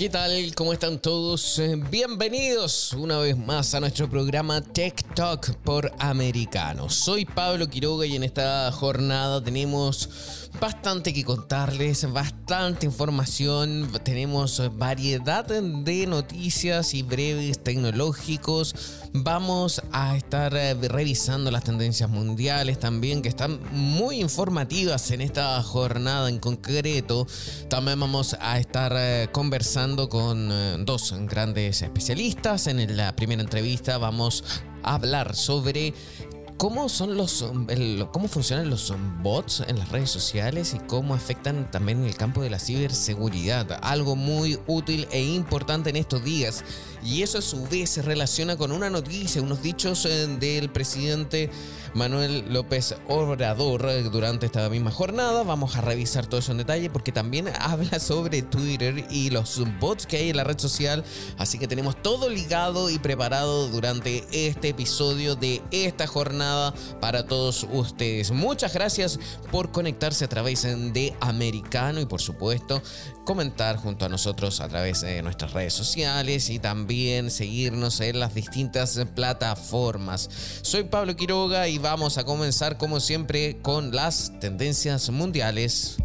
¿Qué tal? ¿Cómo están todos? Eh, Bienvenidos una vez más a nuestro programa Tech Talk por Americano. Soy Pablo Quiroga y en esta jornada tenemos bastante que contarles, bastante información, tenemos variedad de noticias y breves tecnológicos. Vamos a estar eh, revisando las tendencias mundiales también que están muy informativas en esta jornada en concreto. También vamos a estar eh, conversando con eh, dos grandes especialistas. En la primera entrevista vamos a hablar sobre ¿Cómo son los cómo funcionan los bots en las redes sociales y cómo afectan también el campo de la ciberseguridad? Algo muy útil e importante en estos días. Y eso a su vez se relaciona con una noticia, unos dichos eh, del presidente Manuel López Obrador eh, durante esta misma jornada. Vamos a revisar todo eso en detalle porque también habla sobre Twitter y los bots que hay en la red social. Así que tenemos todo ligado y preparado durante este episodio de esta jornada para todos ustedes. Muchas gracias por conectarse a través de Americano y por supuesto comentar junto a nosotros a través de nuestras redes sociales y también seguirnos en las distintas plataformas. Soy Pablo Quiroga y vamos a comenzar como siempre con las tendencias mundiales.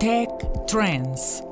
Tech Trends.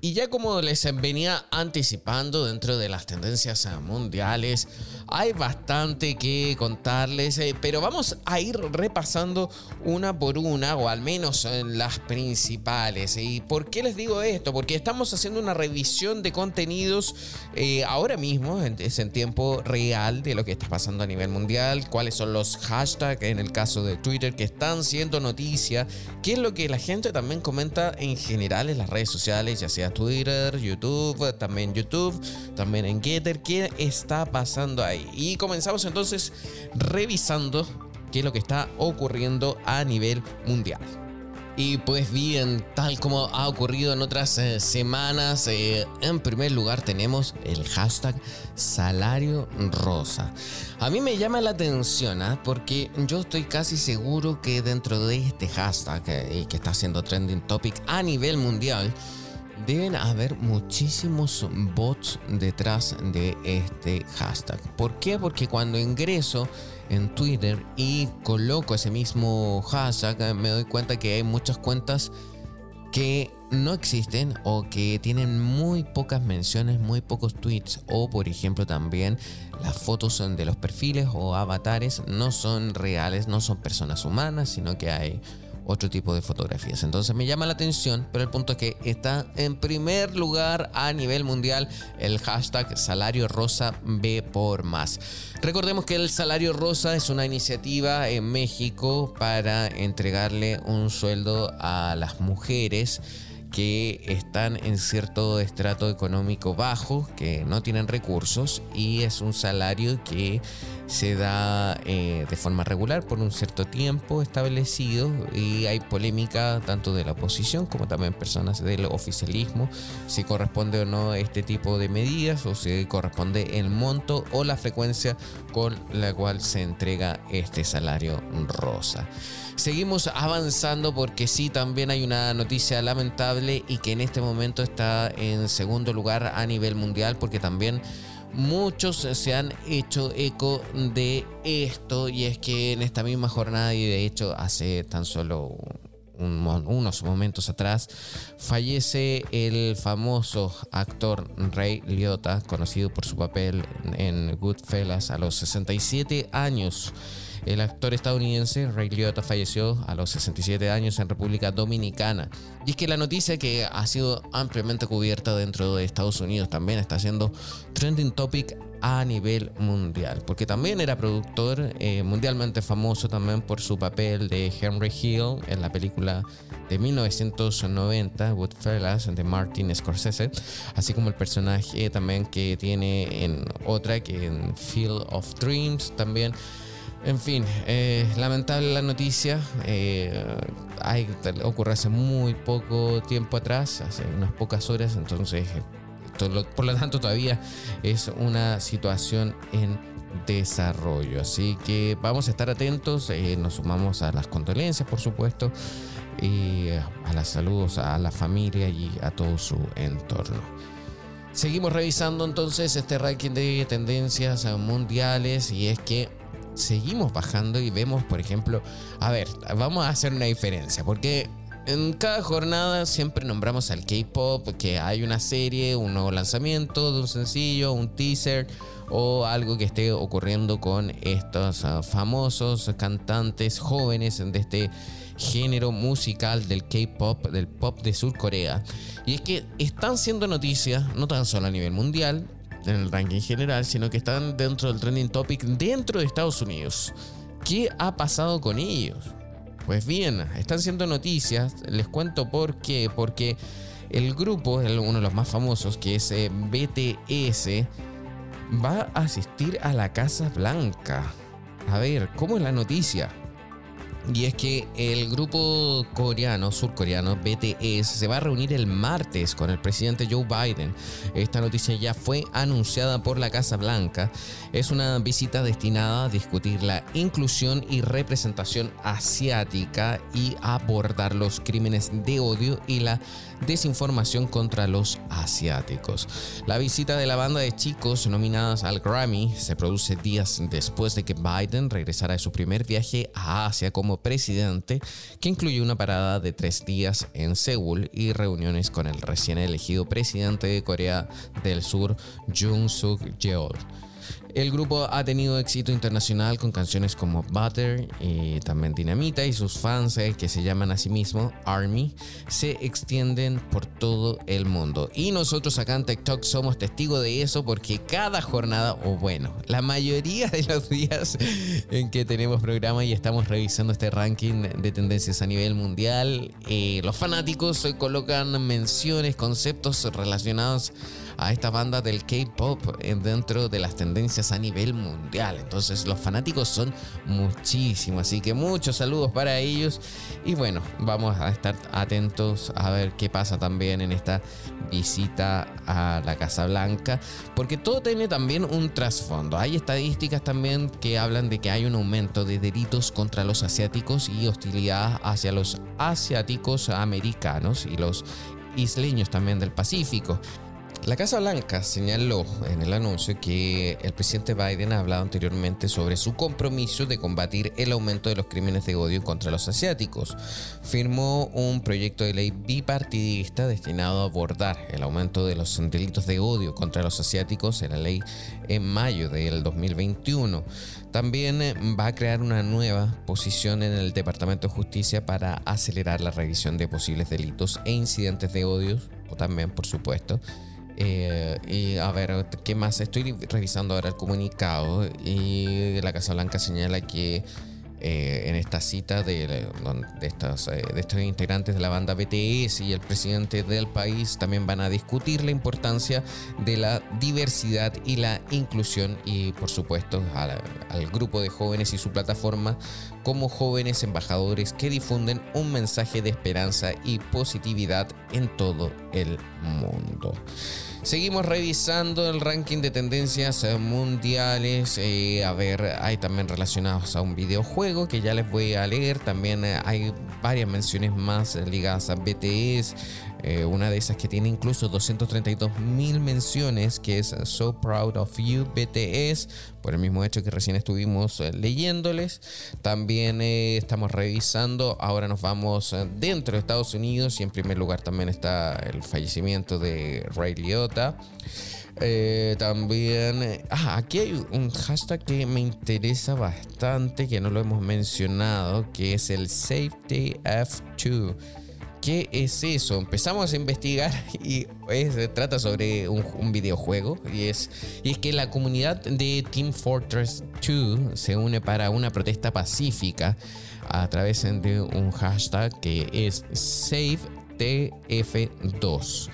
Y ya como les venía anticipando dentro de las tendencias mundiales, hay bastante que contarles, eh, pero vamos a ir repasando una por una, o al menos en las principales. ¿Y por qué les digo esto? Porque estamos haciendo una revisión de contenidos eh, ahora mismo, es en tiempo real de lo que está pasando a nivel mundial, cuáles son los hashtags en el caso de Twitter que están siendo noticia, qué es lo que la gente también comenta en general en las redes sociales, ya sea Twitter, YouTube, también YouTube, también en Getter, qué está pasando ahí. Y comenzamos entonces revisando qué es lo que está ocurriendo a nivel mundial. Y pues bien, tal como ha ocurrido en otras eh, semanas, eh, en primer lugar tenemos el hashtag salario rosa. A mí me llama la atención ¿ah? porque yo estoy casi seguro que dentro de este hashtag eh, que está haciendo trending topic a nivel mundial, deben haber muchísimos bots detrás de este hashtag. ¿Por qué? Porque cuando ingreso en Twitter y coloco ese mismo hashtag, me doy cuenta que hay muchas cuentas que no existen o que tienen muy pocas menciones, muy pocos tweets o por ejemplo también las fotos de los perfiles o avatares no son reales, no son personas humanas, sino que hay otro tipo de fotografías. Entonces me llama la atención, pero el punto es que está en primer lugar a nivel mundial el hashtag salario rosa B por más. Recordemos que el salario rosa es una iniciativa en México para entregarle un sueldo a las mujeres que están en cierto estrato económico bajo, que no tienen recursos y es un salario que se da eh, de forma regular por un cierto tiempo establecido y hay polémica tanto de la oposición como también personas del oficialismo si corresponde o no este tipo de medidas o si corresponde el monto o la frecuencia con la cual se entrega este salario rosa. Seguimos avanzando porque sí, también hay una noticia lamentable y que en este momento está en segundo lugar a nivel mundial porque también muchos se han hecho eco de esto y es que en esta misma jornada y de hecho hace tan solo unos momentos atrás, fallece el famoso actor Ray Liotta, conocido por su papel en Goodfellas a los 67 años. El actor estadounidense Ray Liotta falleció a los 67 años en República Dominicana. Y es que la noticia que ha sido ampliamente cubierta dentro de Estados Unidos también está siendo trending topic a nivel mundial, porque también era productor eh, mundialmente famoso también por su papel de Henry Hill en la película de 1990, Woodfellas, de Martin Scorsese, así como el personaje también que tiene en otra, que en Field of Dreams también. En fin, eh, lamentable la noticia. Eh, ocurre hace muy poco tiempo atrás, hace unas pocas horas, entonces por lo tanto, todavía es una situación en desarrollo. Así que vamos a estar atentos. Eh, nos sumamos a las condolencias, por supuesto, y a las saludos a la familia y a todo su entorno. Seguimos revisando entonces este ranking de tendencias mundiales y es que seguimos bajando y vemos, por ejemplo, a ver, vamos a hacer una diferencia, porque en cada jornada siempre nombramos al K-Pop, que hay una serie, un nuevo lanzamiento de un sencillo, un teaser o algo que esté ocurriendo con estos ah, famosos cantantes jóvenes de este género musical del K-Pop, del pop de Sur Corea. Y es que están siendo noticias, no tan solo a nivel mundial, en el ranking general, sino que están dentro del trending topic dentro de Estados Unidos. ¿Qué ha pasado con ellos? Pues bien, están siendo noticias, les cuento por qué, porque el grupo, uno de los más famosos, que es eh, BTS, va a asistir a la Casa Blanca. A ver, ¿cómo es la noticia? Y es que el grupo coreano, surcoreano, BTS, se va a reunir el martes con el presidente Joe Biden. Esta noticia ya fue anunciada por la Casa Blanca. Es una visita destinada a discutir la inclusión y representación asiática y abordar los crímenes de odio y la desinformación contra los asiáticos. La visita de la banda de chicos nominadas al Grammy se produce días después de que Biden regresara de su primer viaje a Asia como presidente, que incluyó una parada de tres días en Seúl y reuniones con el recién elegido presidente de Corea del Sur, Jung Suk Yeol. El grupo ha tenido éxito internacional con canciones como Butter y también Dinamita y sus fans eh, que se llaman a sí mismos Army se extienden por todo el mundo. Y nosotros acá en TikTok somos testigos de eso porque cada jornada, o bueno, la mayoría de los días en que tenemos programa y estamos revisando este ranking de tendencias a nivel mundial, eh, los fanáticos colocan menciones, conceptos relacionados esta banda del K-pop dentro de las tendencias a nivel mundial. Entonces los fanáticos son muchísimos, así que muchos saludos para ellos y bueno, vamos a estar atentos a ver qué pasa también en esta visita a la Casa Blanca, porque todo tiene también un trasfondo. Hay estadísticas también que hablan de que hay un aumento de delitos contra los asiáticos y hostilidad hacia los asiáticos americanos y los isleños también del Pacífico. La Casa Blanca señaló en el anuncio que el presidente Biden ha hablado anteriormente sobre su compromiso de combatir el aumento de los crímenes de odio contra los asiáticos. Firmó un proyecto de ley bipartidista destinado a abordar el aumento de los delitos de odio contra los asiáticos en la ley en mayo del 2021. También eh, va a crear una nueva posición en el Departamento de Justicia para acelerar la revisión de posibles delitos e incidentes de odio, o también, por supuesto, eh, y a ver, ¿qué más? Estoy revisando ahora el comunicado y la Casa Blanca señala que eh, en esta cita de, de, estos, eh, de estos integrantes de la banda BTS y el presidente del país también van a discutir la importancia de la diversidad y la inclusión y por supuesto al grupo de jóvenes y su plataforma como jóvenes embajadores que difunden un mensaje de esperanza y positividad en todo el mundo. Seguimos revisando el ranking de tendencias eh, mundiales. Eh, a ver, hay también relacionados a un videojuego que ya les voy a leer. También eh, hay varias menciones más ligadas a BTS. Eh, una de esas que tiene incluso 232 mil menciones, que es So Proud of You BTS, por el mismo hecho que recién estuvimos eh, leyéndoles. También estamos revisando, ahora nos vamos dentro de Estados Unidos y en primer lugar también está el fallecimiento de Ray Liotta. Eh, también, eh, ah, aquí hay un hashtag que me interesa bastante, que no lo hemos mencionado, que es el SafetyF2. ¿Qué es eso? Empezamos a investigar y se trata sobre un, videojuego y es, y es que la comunidad de Team Fortress 2 se une para una protesta pacífica a través de un hashtag que es SafeTF2.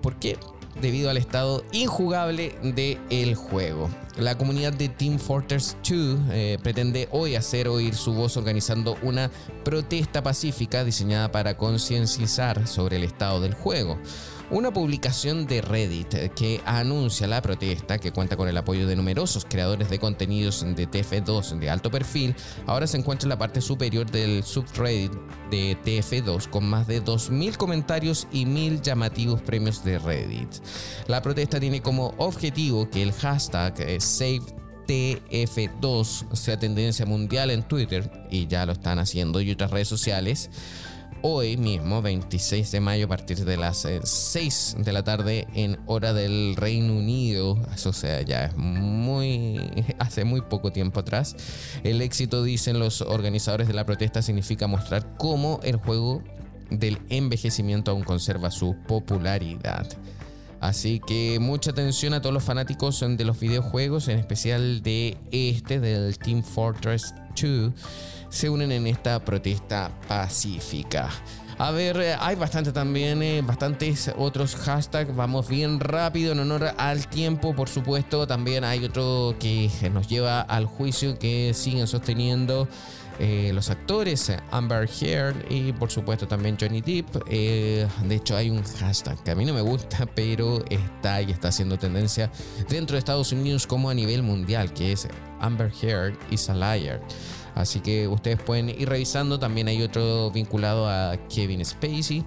¿Por qué? Debido al estado injugable del el juego. La comunidad de Team Fortress 2 eh, pretende hoy hacer oír su voz organizando una protesta pacífica diseñada para concienciar sobre el estado del juego. Una publicación de Reddit que anuncia la protesta, que cuenta con el apoyo de numerosos creadores de contenidos de TF2 de alto perfil, ahora se encuentra en la parte superior del subreddit de TF2 con más de 2.000 comentarios y 1.000 llamativos premios de Reddit. La protesta tiene como objetivo que el hashtag eh, SaveTF2 sea tendencia mundial en Twitter, y ya lo están haciendo, y otras redes sociales hoy mismo, 26 de mayo, a partir de las 6 eh, de la tarde en hora del Reino Unido. Eso sea, ya es muy. hace muy poco tiempo atrás. El éxito, dicen los organizadores de la protesta, significa mostrar cómo el juego del envejecimiento aún conserva su popularidad. Así que mucha atención a todos los fanáticos de los videojuegos, en especial de este, del Team Fortress 2 se unen en esta protesta pacífica. A ver, eh, hay bastante también, eh, bastantes otros hashtags. Vamos bien rápido en honor al tiempo, por supuesto. También hay otro que nos lleva al juicio que siguen sosteniendo eh, los actores, Amber Heard y por supuesto también Johnny Depp. de hecho, hay un hashtag que a mí no me gusta, pero está y está haciendo tendencia dentro de Estados Unidos como a nivel mundial, que es Amber Heard is a liar. Así que ustedes pueden ir revisando. También hay otro vinculado a Kevin Spacey.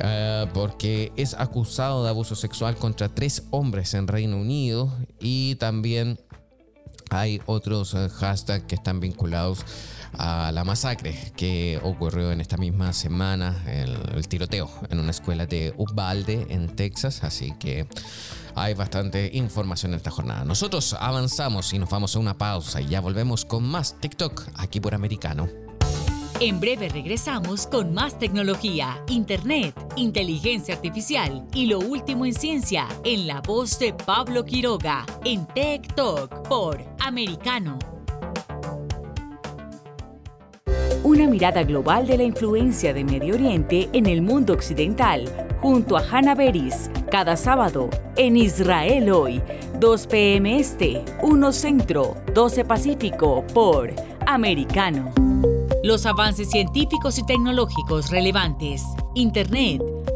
Eh, porque es acusado de abuso sexual contra tres hombres en Reino Unido y también hay otros eh, hashtags que están vinculados a la masacre que ocurrió en esta misma semana, el, tiroteo en una escuela de Uvalde en Texas, así que hay bastante información en esta jornada. Nosotros avanzamos y nos vamos a una pausa y ya volvemos con más TikTok aquí por Americano. En breve regresamos con más tecnología, internet, inteligencia artificial y lo último en ciencia en la voz de Pablo Quiroga en Tech Talk por Americano. Una mirada global de la influencia de Medio Oriente en el mundo occidental junto a Hannah Beris cada sábado en Israel hoy, 2 p.m. Este, 1 Centro, 12 Pacífico por Americano. Los avances científicos y tecnológicos relevantes, Internet,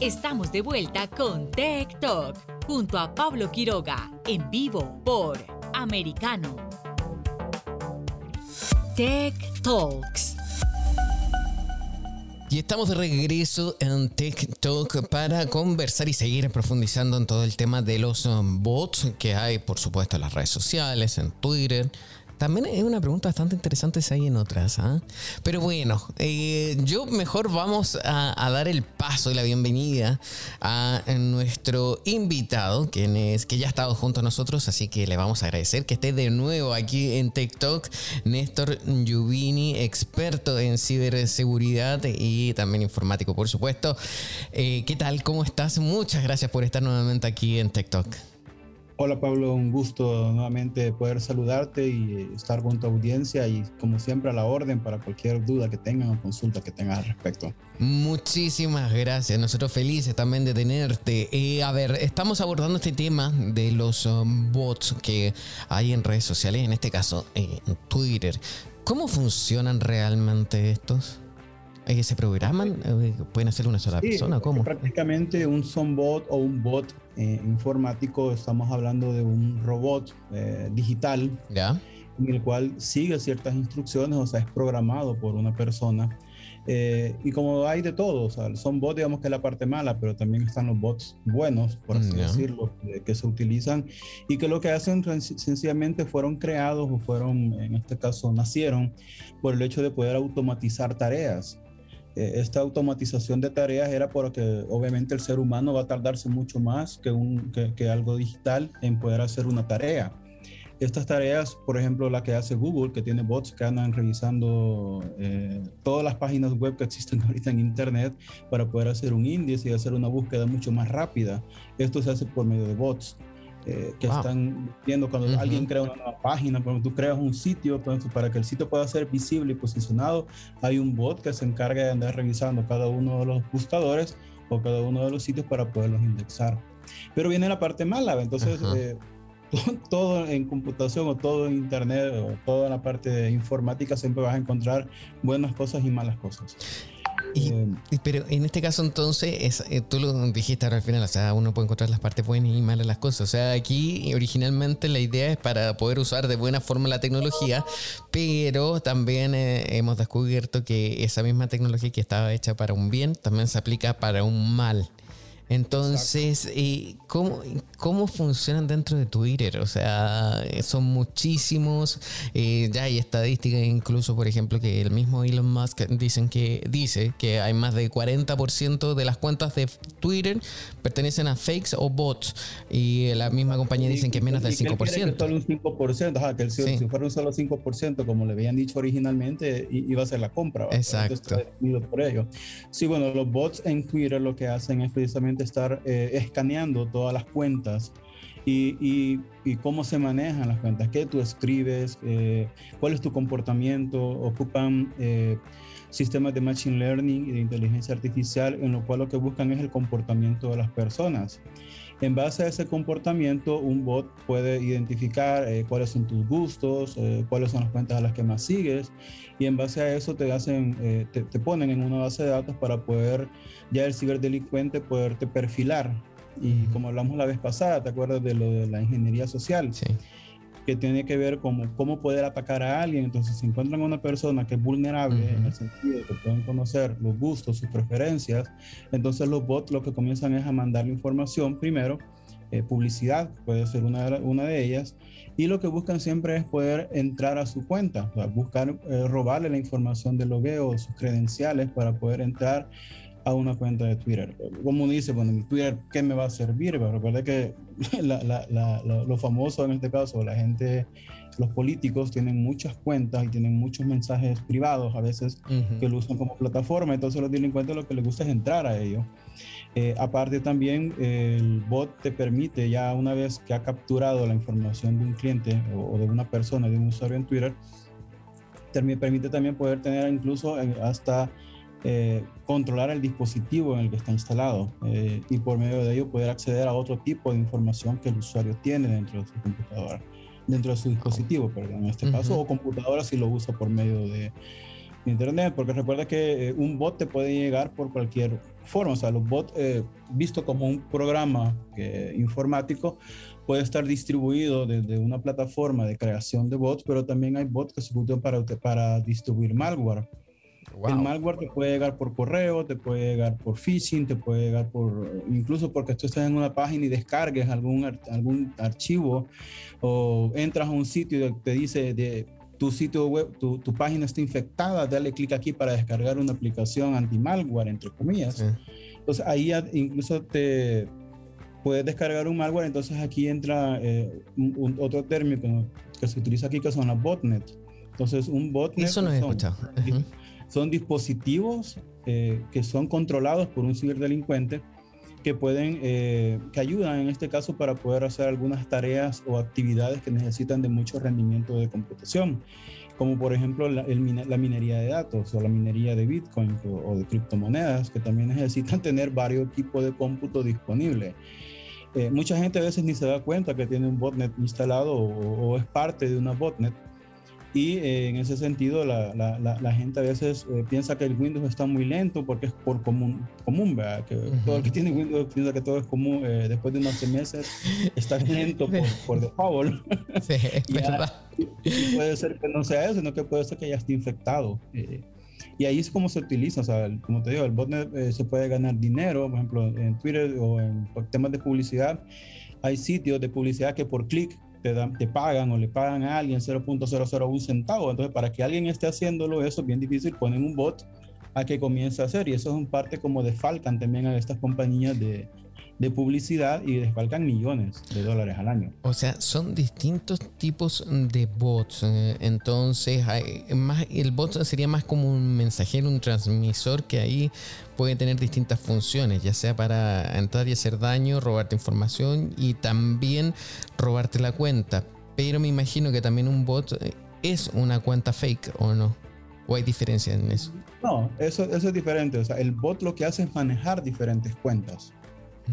Estamos de vuelta con Tech Talk junto a Pablo Quiroga, en vivo por Americano. Tech Talks. Y estamos de regreso en TikTok para conversar y seguir profundizando en todo el tema de los bots que hay, por supuesto, en las redes sociales, en Twitter, también es una pregunta bastante interesante si hay en otras. ¿ah? Pero bueno, eh, yo mejor vamos a, dar el paso y la bienvenida a nuestro invitado, quien es, que ya ha estado junto a nosotros, así que le vamos a agradecer que esté de nuevo aquí en TikTok. Néstor Yubini, experto en ciberseguridad y también informático, por supuesto. Eh, ¿Qué tal? ¿Cómo estás? Muchas gracias por estar nuevamente aquí en TikTok. Hola Pablo, un gusto nuevamente poder saludarte y estar con tu audiencia y como siempre a la orden para cualquier duda que tengan o consulta que tengan al respecto. Muchísimas gracias, nosotros felices también de tenerte. Eh, a ver, estamos abordando este tema de los um, bots que hay en redes sociales, en este caso en Twitter. ¿Cómo funcionan realmente estos? ¿Se programan? Eh, ¿Pueden hacer una sola persona? ¿Cómo? Prácticamente un son bot o un bot eh, informático, estamos hablando de un robot eh, digital ¿Ya? en el cual sigue ciertas instrucciones, o sea, es programado por una persona. y como hay de todo, o sea, son bots, digamos que es la parte mala, pero también están los bots buenos, por así decirlo, que se utilizan y que lo que hacen sencillamente fueron creados o fueron, en este caso, nacieron por el hecho de poder automatizar tareas. Eh, esta automatización de tareas era porque obviamente el ser humano va a tardarse mucho más que, un, que, algo digital en poder hacer una tarea. Estas tareas, por ejemplo, la que hace Google, que tiene bots que andan revisando eh, todas las páginas web que existen ahorita en Internet para poder hacer un índice y hacer una búsqueda mucho más rápida. Esto se hace por medio de bots. Eh, que están viendo cuando alguien crea una nueva página, cuando tú creas un sitio, pues, para que el sitio pueda ser visible y posicionado, hay un bot que se encarga de andar revisando cada uno de los buscadores o cada uno de los sitios para poderlos indexar. Pero viene la parte mala, entonces eh, todo en computación o todo en internet o toda la parte de informática siempre vas a encontrar buenas cosas y malas cosas. Eh, pero en este caso entonces, es, eh, tú lo dijiste ahora al final, o sea, uno puede encontrar las partes buenas y malas las cosas. O sea, aquí originalmente la idea es para poder usar de buena forma la tecnología, pero también eh, hemos descubierto que esa misma tecnología que estaba hecha para un bien también se aplica para un mal. Entonces, ¿cómo, ¿cómo funcionan dentro de Twitter? O sea, son muchísimos, eh, ya hay estadísticas incluso, por ejemplo, que el mismo Elon Musk dicen que, dice que hay más de 40% de las cuentas de Twitter pertenecen a fakes o bots y la misma compañía dicen que menos del 5%. Que solo un 5%, ajá, que si, fuera un solo 5%, como le habían dicho originalmente, iba a ser la compra. Exacto. Por ello. Sí, bueno, los bots en Twitter lo que hacen es precisamente estar eh, escaneando todas las cuentas y, cómo se manejan las cuentas, qué tú escribes, eh, cuál es tu comportamiento, ocupan eh, sistemas de machine learning y de inteligencia artificial en lo cual lo que buscan es el comportamiento de las personas. En base a ese comportamiento, un bot puede identificar cuáles son tus gustos, cuáles son las cuentas a las que más sigues, y en base a eso te hacen, te, te, ponen en una base de datos para poder ya el ciberdelincuente poderte perfilar. Y como hablamos la vez pasada, ¿te acuerdas de lo de la ingeniería social? Sí. Que tiene que ver con cómo poder atacar a alguien. Entonces, si encuentran a una persona que es vulnerable en el sentido de que pueden conocer los gustos, sus preferencias, entonces los bots lo que comienzan es a mandarle información primero, eh, publicidad puede ser una de, una de ellas, y lo que buscan siempre es poder entrar a su cuenta, buscar eh, robarle la información de logueo, sus credenciales para poder entrar a una cuenta de Twitter. Como dice, bueno, mi Twitter, ¿qué me va a servir? Pero recuerda que lo famoso en este caso, la gente, los políticos tienen muchas cuentas y tienen muchos mensajes privados a veces que lo usan como plataforma, entonces los delincuentes lo que les gusta es entrar a ello. Eh, aparte también el bot te permite ya una vez que ha capturado la información de un cliente o, o de una persona, de un usuario en Twitter, te permite también poder tener incluso hasta eh, controlar el dispositivo en el que está instalado eh, y por medio de ello poder acceder a otro tipo de información que el usuario tiene dentro de su computadora, dentro de su dispositivo, perdón, en este caso, o computadora si lo usa por medio de, Internet, porque recuerda que eh, un bot te puede llegar por cualquier forma, o sea, los bots, visto como un programa informático, puede estar distribuido desde una plataforma de creación de bots, pero también hay bots que se usan para, para distribuir malware. El malware te puede llegar por correo, te puede llegar por phishing, te puede llegar por, incluso porque tú estás en una página y descargues algún, algún archivo o entras a un sitio y te dice de tu sitio web, tu, tu página está infectada, dale clic aquí para descargar una aplicación anti-malware, entre comillas. Entonces ahí incluso te puedes descargar un malware, entonces aquí entra eh, un, otro término que se utiliza aquí que son las botnets. Entonces un botnet... Eso no he escuchado son dispositivos eh, que son controlados por un ciberdelincuente que pueden, eh, que ayudan en este caso para poder hacer algunas tareas o actividades que necesitan de mucho rendimiento de computación, como por ejemplo la, minería de datos o la minería de Bitcoin o, de criptomonedas, que también necesitan tener varios tipos de cómputo disponibles. Eh, mucha gente a veces ni se da cuenta que tiene un botnet instalado o, o es parte de una botnet y eh, en ese sentido, la, la, la, gente a veces eh, piensa que el Windows está muy lento porque es por común, común ¿verdad? Que todo el que tiene Windows piensa que todo es común. Eh, después de unos meses está lento por, por default. Sí, es verdad. Y puede ser que no sea eso, sino que puede ser que ya esté infectado. y ahí es como se utiliza, o sea, como te digo, el botnet se puede ganar dinero, por ejemplo, en Twitter o en temas de publicidad. Hay sitios de publicidad que por clic te, dan, te pagan o le pagan a alguien 0.001 centavo. Entonces, para que alguien esté haciéndolo, eso es bien difícil. Ponen un bot a que comience a hacer. Y eso es un parte como desfalcan también a estas compañías de, de publicidad y desfalcan millones de dólares al año. O sea, son distintos tipos de bots. Eh, entonces, hay más, el bot sería más como un mensajero, un transmisor que ahí puede tener distintas funciones, ya sea para entrar y hacer daño, robarte información y también robarte la cuenta. Pero me imagino que también un bot eh, es una cuenta fake, ¿o no? ¿O hay diferencia en eso? No, eso, eso es diferente. O sea, el bot lo que hace es manejar diferentes cuentas.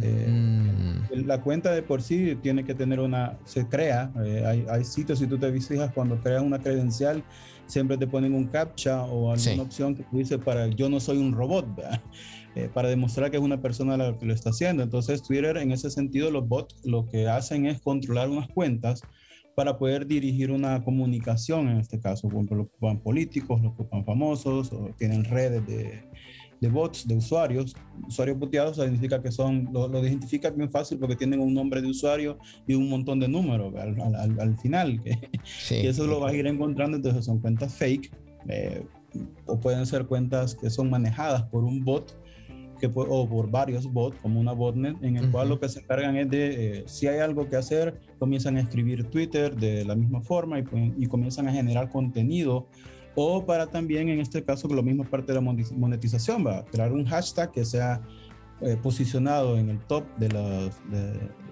Eh, mm. La cuenta de por sí tiene que tener una, se crea, eh, hay, hay, sitios, si tú te fijas, cuando creas una credencial, siempre te ponen un captcha o alguna opción que dice para yo no soy un robot, eh, para demostrar que es una persona la que lo está haciendo. Entonces Twitter en ese sentido, los bots lo que hacen es controlar unas cuentas para poder dirigir una comunicación, en este caso, los que políticos, los que ocupan famosos, o tienen redes de, de bots, de usuarios, usuarios boteados, significa que son, lo, lo identifica bien fácil porque tienen un nombre de usuario y un montón de números al, al, final, que, y eso lo vas a ir encontrando, entonces son cuentas fake, eh, o pueden ser cuentas que son manejadas por un bot, que, o por varios bots, como una botnet, en el cual lo que se encargan es de, eh, si hay algo que hacer, comienzan a escribir Twitter de la misma forma y, y comienzan a generar contenido o para también, en este caso, lo mismo es parte de la monetización, va a crear un hashtag que sea eh, posicionado en el top de los...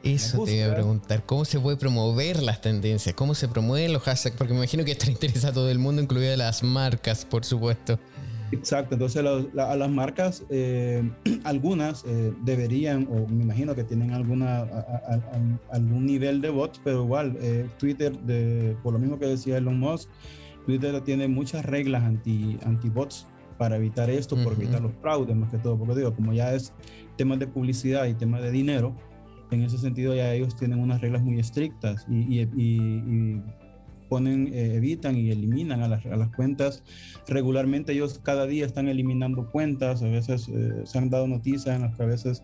Eso te iba a preguntar, ¿cómo se puede promover las tendencias? ¿Cómo se promueven los hashtags? Porque me imagino que esto interesa a todo el mundo, incluidas las marcas, por supuesto. Exacto, entonces a las marcas, eh, algunas eh, deberían, o me imagino que tienen alguna, algún nivel de bots, pero igual, Twitter, de, por lo mismo que decía Elon Musk, Twitter tiene muchas reglas anti, anti bots para evitar esto, por evitar los fraudes más que todo, porque digo, como ya es temas de publicidad y temas de dinero, en ese sentido ya ellos tienen unas reglas muy estrictas y, y, ponen, eh, evitan y eliminan a las, a las, cuentas. Regularmente ellos cada día están eliminando cuentas, a veces eh, se han dado noticias en las que a veces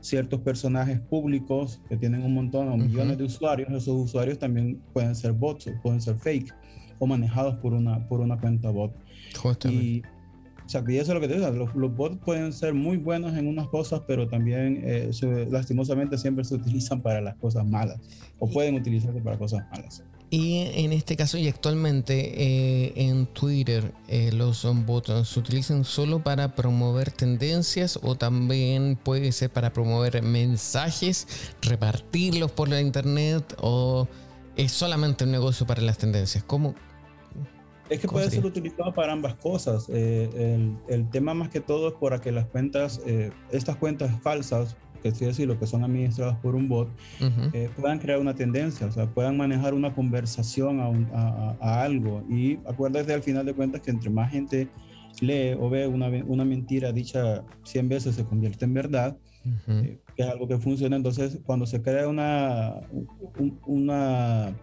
ciertos personajes públicos que tienen un montón o millones de usuarios, esos usuarios también pueden ser bots o pueden ser fake o manejados por una, por una cuenta bot. Y, o sea, y eso es lo que te digo, los, los, bots pueden ser muy buenos en unas cosas, pero también eh, lastimosamente siempre se utilizan para las cosas malas o pueden utilizarse para cosas malas. Y en este caso y actualmente eh, en Twitter eh, los bots se utilizan solo para promover tendencias o también puede ser para promover mensajes, repartirlos por la internet o es solamente un negocio para las tendencias. ¿Cómo, es que puede ser utilizado para ambas cosas. Eh, el, tema más que todo es para que las cuentas, eh, estas cuentas falsas, que es decir, lo que son administradas por un bot, eh, puedan crear una tendencia, o sea, puedan manejar una conversación a, algo. Y acuérdate al final de cuentas que entre más gente lee o ve una, una mentira dicha 100 veces se convierte en verdad, eh, que es algo que funciona. Entonces, cuando se crea una, una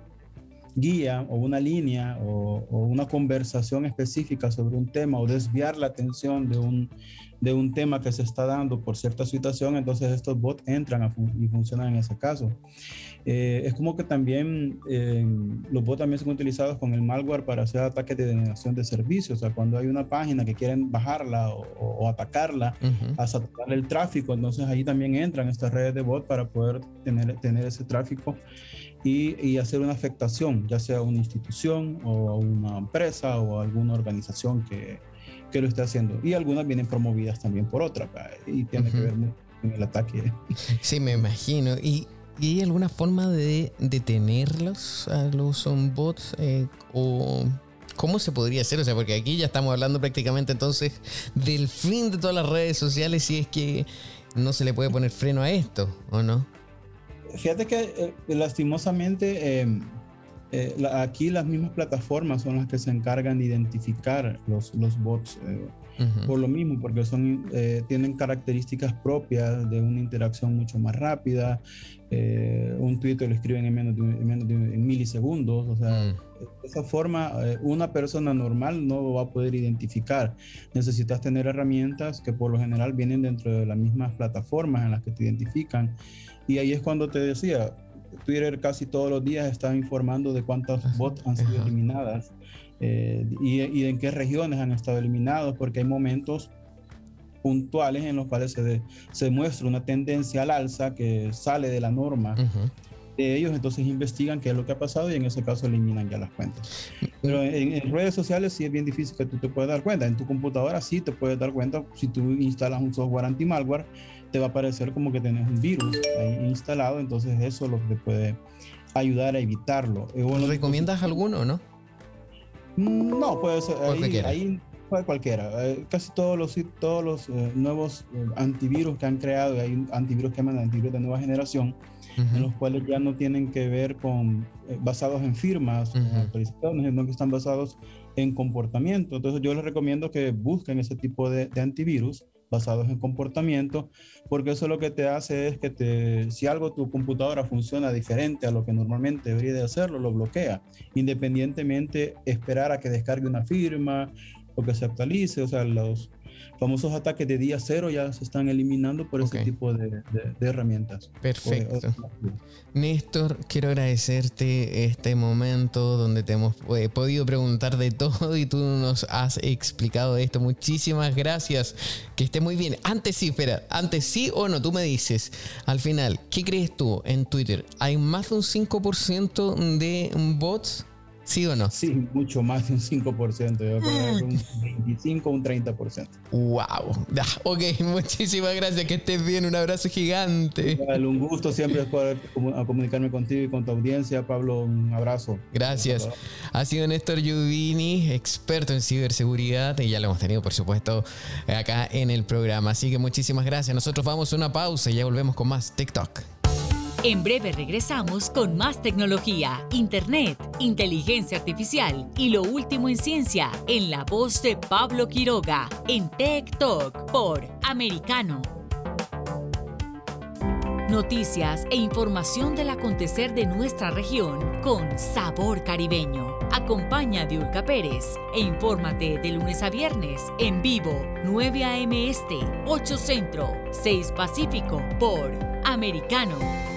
guía o una línea o, una conversación específica sobre un tema o desviar la atención de un, de un tema que se está dando por cierta situación, entonces estos bots entran y funcionan en ese caso. Eh, es como que también eh, los bots también son utilizados con el malware para hacer ataques de denegación de servicios. O sea, cuando hay una página que quieren bajarla o, atacarla, a saturar el tráfico, entonces ahí también entran estas redes de bots para poder tener, tener ese tráfico y, hacer una afectación, ya sea a una institución o a una empresa o a alguna organización que, que lo esté haciendo. Y algunas vienen promovidas también por otra y tiene que ver mucho con el ataque. Sí, me imagino. ¿Y, hay alguna forma de detenerlos a los bots eh, o ¿Cómo se podría hacer? O sea, porque aquí ya estamos hablando prácticamente entonces del fin de todas las redes sociales si es que no se le puede poner freno a esto, ¿o no? Fíjate que eh, lastimosamente em, eh, aquí las mismas plataformas son las que se encargan de identificar los, los bots. Eh, por lo mismo, porque son, tienen características propias de una interacción mucho más rápida. un tweet lo escriben en menos de, menos de milisegundos. O sea, mm. de esa forma, una persona normal no lo va a poder identificar. Necesitas tener herramientas que por lo general vienen dentro de las mismas plataformas en las que te identifican y ahí es cuando te decía, Twitter casi todos los días está informando de cuántas bots han sido eliminadas eh, y, en qué regiones han estado eliminados, porque hay momentos puntuales en los cuales se, se muestra una tendencia al alza que sale de la norma. de ellos, entonces investigan qué es lo que ha pasado y en ese caso eliminan ya las cuentas. Pero en, en, redes sociales sí es bien difícil que tú te puedas dar cuenta. En tu computadora sí te puedes dar cuenta si tú instalas un software anti-malware te va a parecer como que tienes un virus ahí instalado, entonces eso es lo que te puede ayudar a evitarlo. ¿Lo ¿Recomiendas alguno, no? No, puede ser. Ahí, ahí puede cualquiera. Eh, casi todos los, todos los eh, nuevos eh, antivirus que han creado, hay antivirus que llaman antivirus de nueva generación, en los cuales ya no tienen que ver con basados en firmas, actualizaciones, sino que están basados en comportamiento. Entonces yo les recomiendo que busquen ese tipo de, de antivirus basados en comportamiento, porque eso lo que te hace es que te, si algo tu computadora funciona diferente a lo que normalmente debería de hacerlo, lo bloquea, independientemente esperar a que descargue una firma o que se actualice, o sea, los, famosos ataques de día cero ya se están eliminando por ese tipo de, herramientas. Perfecto. Néstor, quiero agradecerte este momento donde te hemos eh, podido preguntar de todo y tú nos has explicado esto. Muchísimas gracias. Que esté muy bien. Antes sí, espera, antes sí o no, tú me dices, al final, ¿qué crees tú en Twitter? ¿Hay más de un 5% de bots? ¿Sí o no? Sí, mucho más de un 5%. Yo creo que un 25 o un 30%. ¡Wow! ok, muchísimas gracias. Que estés bien. Un abrazo gigante. un gusto siempre poder comunicarme contigo y con tu audiencia. Pablo, un abrazo. Gracias. Ha sido Néstor Yudini, experto en ciberseguridad. Y ya lo hemos tenido, por supuesto, acá en el programa. Así que muchísimas gracias. Nosotros vamos a una pausa y ya volvemos con más TikTok. En breve regresamos con más tecnología, internet, inteligencia artificial y lo último en ciencia en la voz de Pablo Quiroga en Tech Talk por Americano. Noticias e información del acontecer de nuestra región con sabor caribeño. Acompaña a Diulca Pérez e infórmate de lunes a viernes en vivo 9 a.m. Este, 8 Centro, 6 Pacífico por Americano.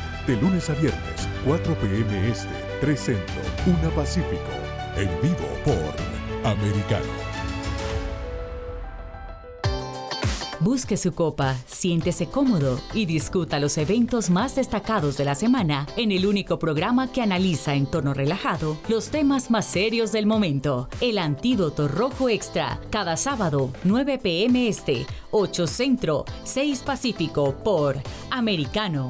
De lunes a viernes, 4 p.m. Este, 3 Centro, 1 Pacífico. En vivo por Americano. Busque su copa, siéntese cómodo y discuta los eventos más destacados de la semana en el único programa que analiza en tono relajado los temas más serios del momento. El Antídoto Rojo Extra, cada sábado, 9 pm este, 8 Centro, 6 Pacífico por Americano.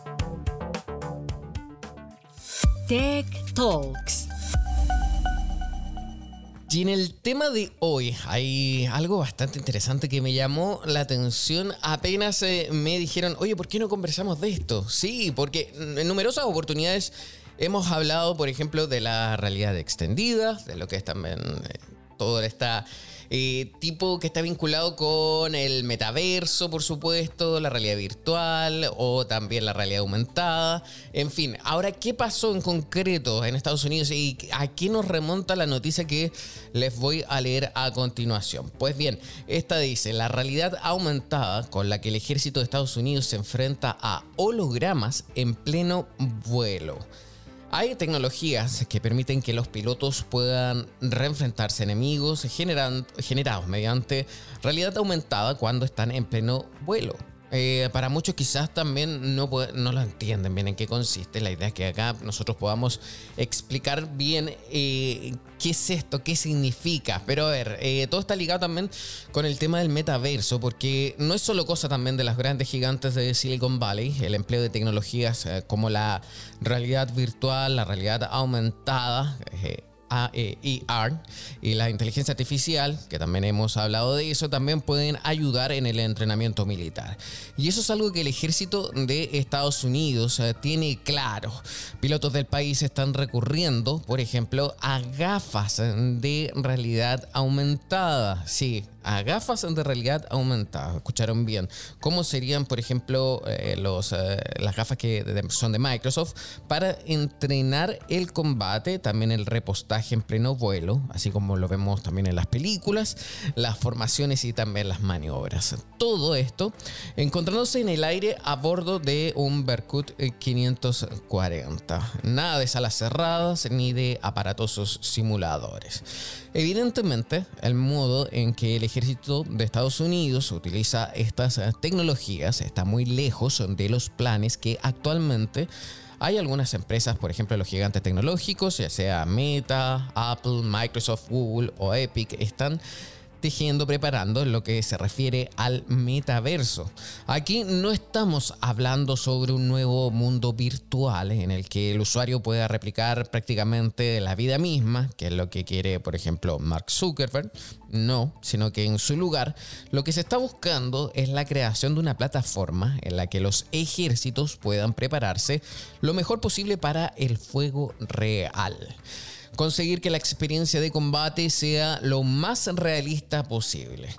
Tech Talks. Y en el tema de hoy hay algo bastante interesante que me llamó la atención. Apenas eh, me dijeron, oye, ¿por qué no conversamos de esto? Sí, porque en numerosas oportunidades hemos hablado, por ejemplo, de la realidad extendida, de lo que es también eh, toda esta eh, tipo que está vinculado con el metaverso, por supuesto, la realidad virtual o también la realidad aumentada. En fin, ahora, ¿qué pasó en concreto en Estados Unidos y a qué nos remonta la noticia que les voy a leer a continuación? Pues bien, esta dice, la realidad aumentada con la que el ejército de Estados Unidos se enfrenta a hologramas en pleno vuelo. Hay tecnologías que permiten que los pilotos puedan reenfrentarse a enemigos generados mediante realidad aumentada cuando están en pleno vuelo. Eh, para muchos quizás también no, no lo entienden bien en qué consiste. La idea es que acá nosotros podamos explicar bien eh, qué es esto, qué significa. Pero a ver, eh, todo está ligado también con el tema del metaverso, porque no es solo cosa también de las grandes gigantes de Silicon Valley, el empleo de tecnologías como la realidad virtual, la realidad aumentada AR y la inteligencia artificial, que también hemos hablado de eso, también pueden ayudar en el entrenamiento militar. Y eso es algo que el ejército de Estados Unidos eh, tiene claro. Pilotos del país están recurriendo, por ejemplo, a gafas de realidad aumentada. Sí, a gafas de realidad aumentada. Escucharon bien. ¿Cómo serían, por ejemplo, eh, los, eh, las gafas que son de Microsoft para entrenar el combate, también el repostaje en pleno vuelo, así como lo vemos también en las películas, las formaciones y también las maniobras? Todo esto encontrándose en el aire a bordo de un Berkut 540. Nada de salas cerradas ni de aparatosos simuladores. Evidentemente, el modo en que el ejército de Estados Unidos utiliza estas eh, tecnologías está muy lejos de los planes que actualmente hay algunas empresas, por ejemplo los gigantes tecnológicos, ya sea Meta, Apple, Microsoft, Google o Epic, están tejiendo, preparando en lo que se refiere al metaverso. Aquí no estamos hablando sobre un nuevo mundo virtual en el que el usuario pueda replicar prácticamente la vida misma, que es lo que quiere, por ejemplo, Mark Zuckerberg. No, sino que en su lugar lo que se está buscando es la creación de una plataforma en la que los ejércitos puedan prepararse lo mejor posible para el fuego real conseguir que la experiencia de combate sea lo más realista posible.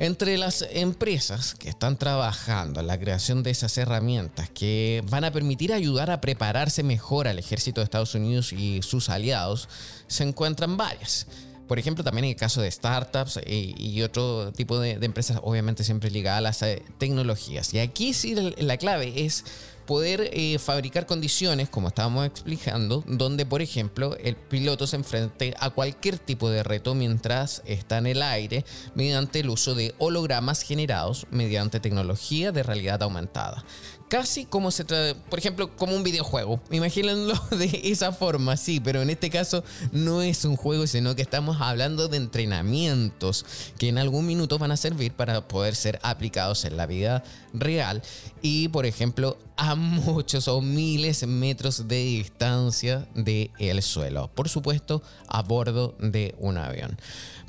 Entre las empresas que están trabajando en la creación de esas herramientas que van a permitir ayudar a prepararse mejor al ejército de Estados Unidos y sus aliados, se encuentran varias. Por ejemplo, también en el caso de startups y, otro tipo de, empresas, obviamente siempre ligadas a las eh, tecnologías. Y aquí sí la clave es poder eh, fabricar condiciones, como estábamos explicando, donde, por ejemplo, el piloto se enfrente a cualquier tipo de reto mientras está en el aire mediante el uso de hologramas generados mediante tecnología de realidad aumentada casi como se trata, por ejemplo, como un videojuego. Imagínenlo de esa forma, sí, pero en este caso no es un juego, sino que estamos hablando de entrenamientos que en algún minuto van a servir para poder ser aplicados en la vida real y, por ejemplo, a muchos o miles de metros de distancia del suelo. Por supuesto, a bordo de un avión.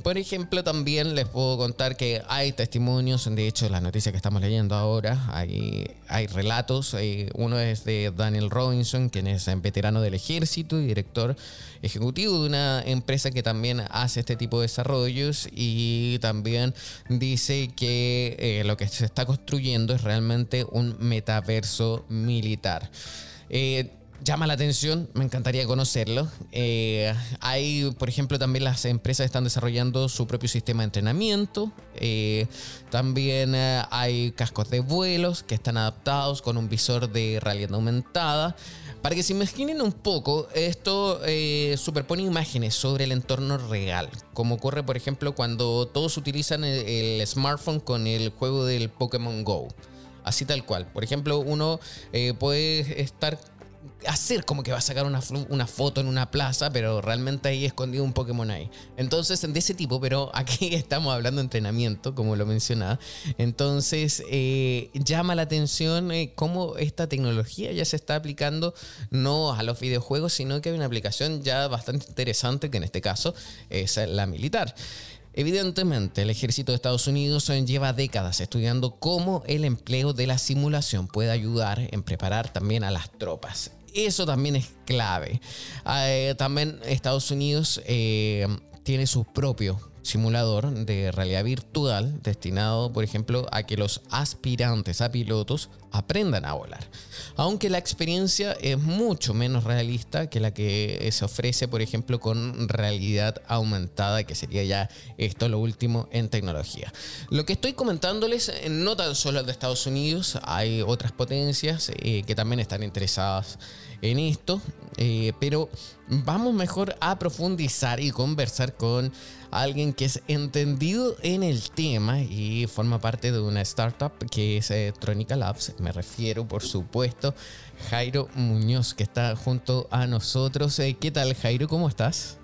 Por ejemplo, también les puedo contar que hay testimonios, de hecho, la noticia que estamos leyendo ahora, hay, hay relatos. uno es de Daniel Robinson, quien es veterano del ejército y director ejecutivo de una empresa que también hace este tipo de desarrollos y también dice que eh, lo que se está construyendo es realmente un metaverso militar. Eh, llama la atención, me encantaría conocerlo. Eh, hay, por ejemplo, también las empresas están desarrollando su propio sistema de entrenamiento. Eh, también eh, hay cascos de vuelos que están adaptados con un visor de realidad aumentada. Para que se imaginen un poco, esto superpone imágenes sobre el entorno real, como ocurre por ejemplo cuando todos utilizan el, smartphone con el juego del Pokémon Go. Así tal cual. Por ejemplo, uno puede estar hacer como que va a sacar una, foto en una plaza, pero realmente ahí escondido un Pokémon ahí. Entonces, de ese tipo, pero aquí estamos hablando de entrenamiento, como lo mencionaba. Entonces, eh, llama la atención eh, cómo esta tecnología ya se está aplicando no a los videojuegos, sino que hay una aplicación ya bastante interesante, que en este caso es la militar. Evidentemente, el ejército de Estados Unidos lleva décadas estudiando cómo el empleo de la simulación puede ayudar en preparar también a las tropas. Eso también es clave. Eh, también Estados Unidos eh, tiene su propio simulador de realidad virtual destinado, por ejemplo, a que los aspirantes a pilotos aprendan a volar. Aunque la experiencia es mucho menos realista que la que se ofrece, por ejemplo, con realidad aumentada, que sería ya esto lo último en tecnología. Lo que estoy comentándoles eh, no tan solo de Estados Unidos, hay otras potencias eh, que también están interesadas en esto, eh, pero vamos mejor a profundizar y conversar con alguien que es entendido en el tema y forma parte de una startup que es eh, Tronica Labs. Me refiero, por supuesto, Jairo Muñoz, que está junto a nosotros. Eh, ¿Qué tal, Jairo? ¿Cómo estás?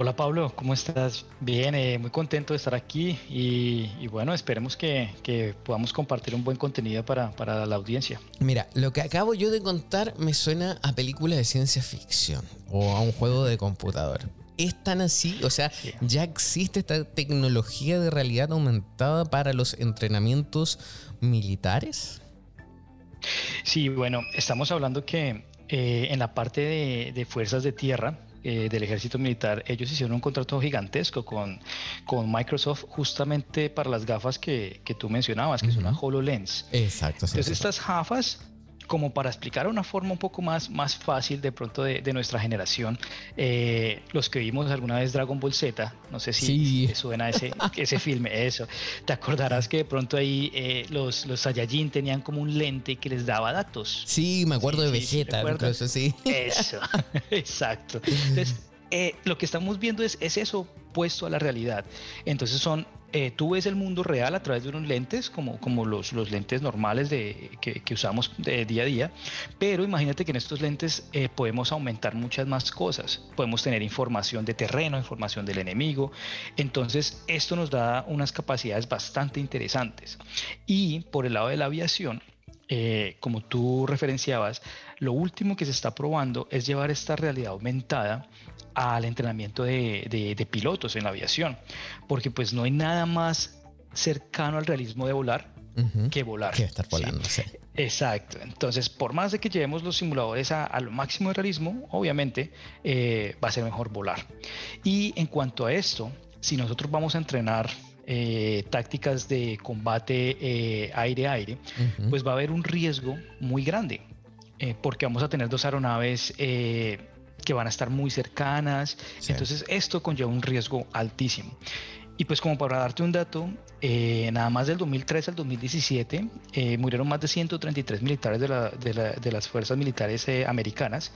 Hola Pablo, ¿cómo estás? Bien, eh, muy contento de estar aquí y, bueno, esperemos que, podamos compartir un buen contenido para, para, la audiencia. Mira, lo que acabo yo de contar me suena a película de ciencia ficción o a un juego de computador es tan así? O sea, ya existe esta tecnología de realidad aumentada para los entrenamientos militares. Sí, bueno, estamos hablando que eh, en la parte de, fuerzas de tierra, eh, del ejército militar, ellos hicieron un contrato gigantesco con, con Microsoft justamente para las gafas que, tú mencionabas, que son las HoloLens. Exacto. Entonces, estas gafas como para explicar una forma un poco más, más fácil de pronto de, nuestra generación, eh, los que vimos alguna vez Dragon Ball Z, no sé si suena ese, ese filme, eso, te acordarás que de pronto ahí eh, los, los Saiyajin tenían como un lente que les daba datos. Sí, me acuerdo de Vegeta, incluso, sí. Eso, exacto. Entonces, eh, lo que estamos viendo es, es eso puesto a la realidad. Entonces son eh, tú ves el mundo real a través de unos lentes, como, como los, los lentes normales de, que, usamos de día a día, pero imagínate que en estos lentes eh, podemos aumentar muchas más cosas. Podemos tener información de terreno, información del enemigo. Entonces, esto nos da unas capacidades bastante interesantes. Y por el lado de la aviación, eh, como tú referenciabas, lo último que se está probando es llevar esta realidad aumentada al entrenamiento de, pilotos en la aviación, porque pues no hay nada más cercano al realismo de volar que volar. Que estar volando, sí. Exacto. Entonces, por más de que llevemos los simuladores a, lo máximo de realismo, obviamente eh, va a ser mejor volar. Y en cuanto a esto, si nosotros vamos a entrenar eh, tácticas de combate eh, aire-aire, pues va a haber un riesgo muy grande, porque vamos a tener dos aeronaves que van a estar muy cercanas. Entonces esto conlleva un riesgo altísimo. y pues como para darte un dato, eh, nada más del 2003 al 2017 eh, murieron más de 133 militares de, la, de, la, de las fuerzas militares eh, americanas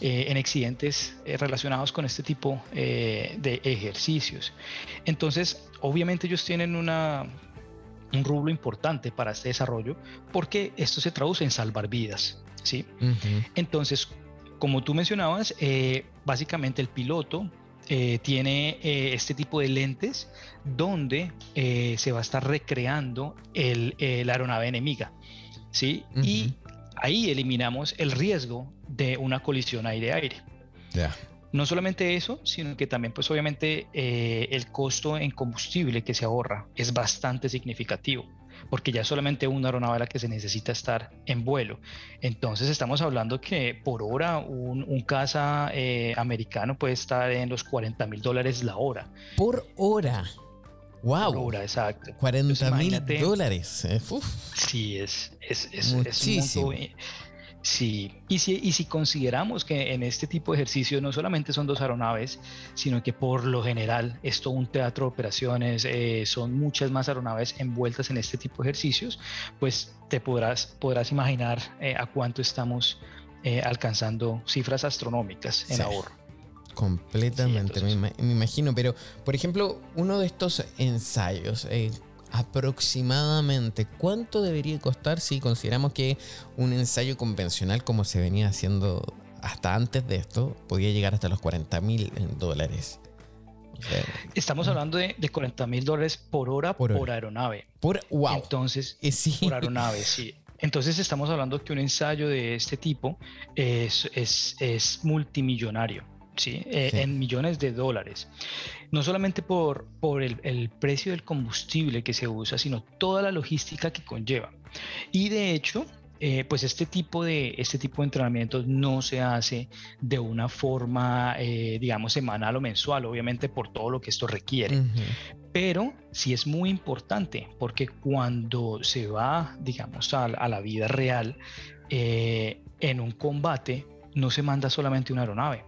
en accidentes relacionados con este tipo de ejercicios. Entonces, obviamente ellos tienen una, un rublo importante para este desarrollo porque esto se traduce en salvar vidas. ¿sí? Entonces, como tú mencionabas, básicamente el piloto eh, tiene eh, este tipo de lentes donde eh, se va a estar recreando el, la aeronave enemiga. ¿sí? Y ahí eliminamos el riesgo de una colisión aire-aire. No solamente eso, sino que también pues obviamente el costo en combustible que se ahorra es bastante significativo porque ya solamente una aeronave la que se necesita estar en vuelo. Entonces estamos hablando que por hora un, un caza eh, americano puede estar en los 40 mil dólares la hora. Por hora. Wow. Por hora, exacto. 40 mil dólares. Eh, sí, es, es, es, Muchísimo. es un monto Sí, y si, y si consideramos que en este tipo de ejercicios no solamente son dos aeronaves, sino que por lo general es todo un teatro de operaciones, eh, son muchas más aeronaves envueltas en este tipo de ejercicios, pues te podrás, podrás imaginar eh, a cuánto estamos eh, alcanzando cifras astronómicas en ahorro. Completamente, me, me, imagino, pero por ejemplo, uno de estos ensayos, aproximadamente cuánto debería costar si consideramos que un ensayo convencional como se venía haciendo hasta antes de esto podía llegar hasta los 40 mil dólares. Estamos hablando de, de 40 mil dólares por hora por, aeronave. Por, wow. Entonces, eh, por aeronave, sí. Entonces estamos hablando que un ensayo de este tipo es, es, es multimillonario. Eh, ¿sí? en millones de dólares. No solamente por, por el, precio del combustible que se usa, sino toda la logística que conlleva. Y de hecho, eh, pues este tipo, de, este tipo de entrenamientos no se hace de una forma, eh, digamos, semanal o mensual, obviamente por todo lo que esto requiere. Pero sí es muy importante porque cuando se va, digamos, a, a la vida real, en un combate, no se manda solamente una aeronave,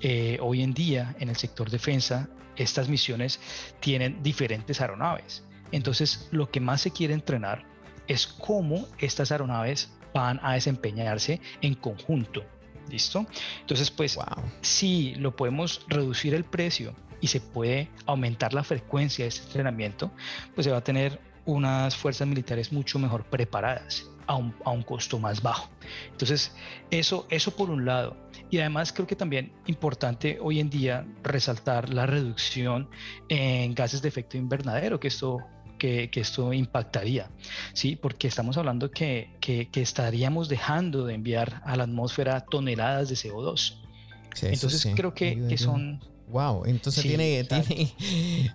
eh, hoy en día en el sector defensa estas misiones tienen diferentes aeronaves. Entonces lo que más se quiere entrenar es cómo estas aeronaves van a desempeñarse en conjunto. ¿Listo? Entonces pues si lo podemos reducir el precio y se puede aumentar la frecuencia de este entrenamiento, pues se va a tener unas fuerzas militares mucho mejor preparadas a un, a un, costo más bajo. Entonces, eso, eso por un lado. Y además creo que también importante hoy en día resaltar la reducción en gases de efecto invernadero que esto que, que, esto impactaría, ¿sí? Porque estamos hablando que, que, que, estaríamos dejando de enviar a la atmósfera toneladas de CO2. entonces creo que, que son... Wow, entonces tiene, tiene,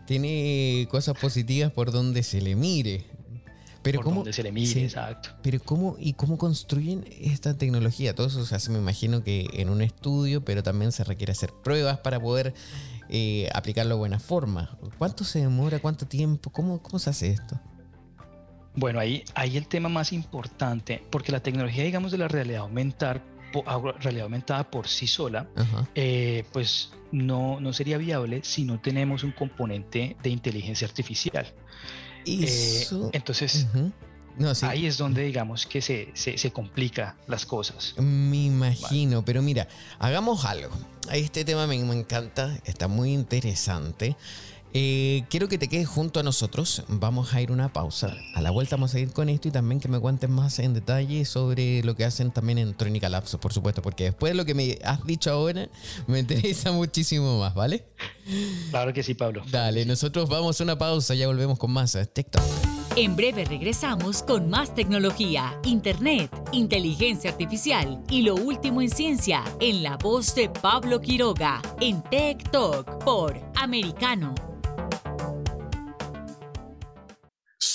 tiene cosas positivas por donde se le mire. Pero cómo, se le exacto. Pero cómo y cómo construyen esta tecnología. Todo eso se hace, me imagino que en un estudio, pero también se requiere hacer pruebas para poder eh, aplicarlo de buena forma. ¿Cuánto se demora? ¿Cuánto tiempo? ¿Cómo, cómo se hace esto? Bueno, ahí, ahí el tema más importante, porque la tecnología, digamos, de la realidad aumentar, realidad aumentada por sí sola, eh, pues no, no sería viable si no tenemos un componente de inteligencia artificial. Eh, entonces, ahí es donde digamos que se, se, complica las cosas. Me imagino, pero mira, hagamos algo. Este tema me, me encanta, está muy interesante. Eh, quiero que te quedes junto a nosotros. Vamos a ir una pausa. A la vuelta vamos a ir con esto y también que me cuentes más en detalle sobre lo que hacen también en Trónica Labs, por supuesto, porque después de lo que me has dicho ahora, me interesa muchísimo más, ¿vale? Claro que sí, Pablo. Dale, nosotros vamos a una pausa, ya volvemos con más TikTok. En breve regresamos con más tecnología, internet, inteligencia artificial y lo último en ciencia en la voz de Pablo Quiroga en Tech Talk por Americano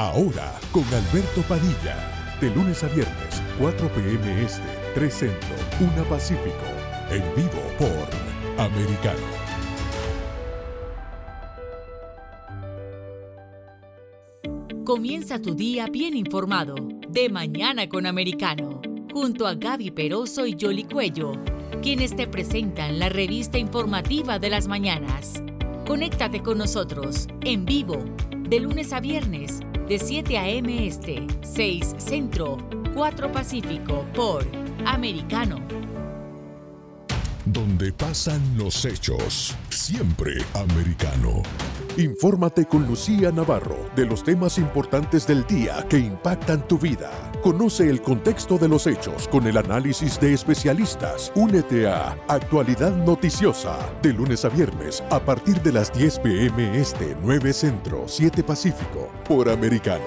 Ahora con Alberto Padilla. De lunes a viernes, 4 p.m. Este, 3 Centro, 1 Pacífico. En vivo por Americano. Comienza tu día bien informado. De mañana con Americano. Junto a Gaby Peroso y Jolly Cuello. Quienes te presentan la revista informativa de las mañanas. Conéctate con nosotros en vivo de lunes a viernes de 7 a.m. Este, 6 Centro, 4 Pacífico por Americano. Donde pasan los hechos, siempre americano. Infórmate con Lucía Navarro de los temas importantes del día que impactan tu vida. Conoce el contexto de los hechos con el análisis de especialistas. Únete a Actualidad Noticiosa de lunes a viernes a partir de las 10 pm este 9 Centro 7 Pacífico por Americano.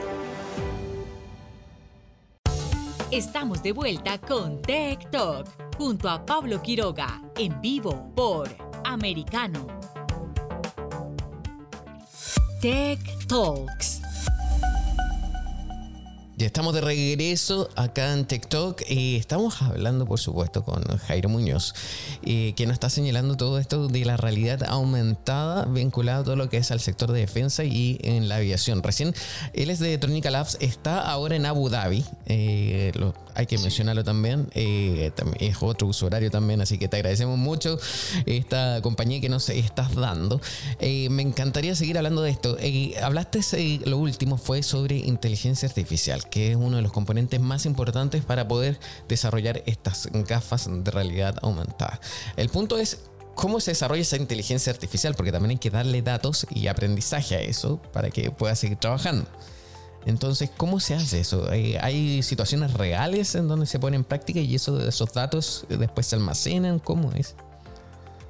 Estamos de vuelta con Tech Talk junto a Pablo Quiroga en vivo por Americano. Tech Talks. Ya estamos de regreso acá en TikTok y estamos hablando, por supuesto, con Jairo Muñoz, eh, que nos está señalando todo esto de la realidad aumentada vinculada a todo lo que es al sector de defensa y en la aviación. Recién, él es de Tronica Labs, está ahora en Abu Dhabi, eh, hay que mencionarlo también, eh, es otro usuario también, así que te agradecemos mucho esta compañía que nos estás dando. me encantaría seguir hablando de esto. hablaste, lo último fue sobre inteligencia artificial que es uno de los componentes más importantes para poder desarrollar estas gafas de realidad aumentada. El punto es cómo se desarrolla esa inteligencia artificial, porque también hay que darle datos y aprendizaje a eso para que pueda seguir trabajando. Entonces, ¿cómo se hace eso? ¿Hay, situaciones reales en donde se pone en práctica y eso, esos datos después se almacenan? ¿Cómo es?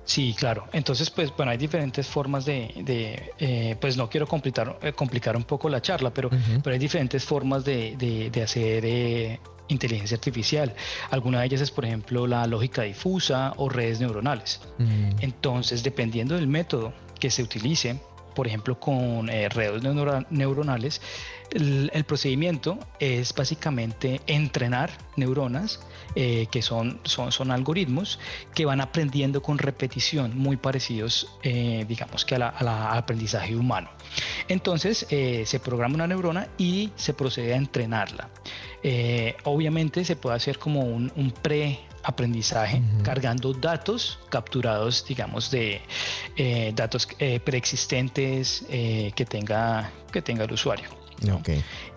Sí, claro. Entonces, pues bueno, hay diferentes formas de, eh, pues no quiero complicar, eh, complicar un poco la charla, pero, pero hay diferentes formas de, hacer eh, inteligencia artificial. Alguna de ellas es, por ejemplo, la lógica difusa o redes neuronales. Mm. Entonces, dependiendo del método que se utilice, por ejemplo, con redes neuronales, el, procedimiento es básicamente entrenar neuronas, eh, que son, son, son, algoritmos que van aprendiendo con repetición, muy parecidos, eh, digamos, que al aprendizaje humano. Entonces, eh, se programa una neurona y se procede a entrenarla. obviamente se puede hacer como un, un pre aprendizaje cargando datos capturados digamos de datos preexistentes que tenga que tenga el usuario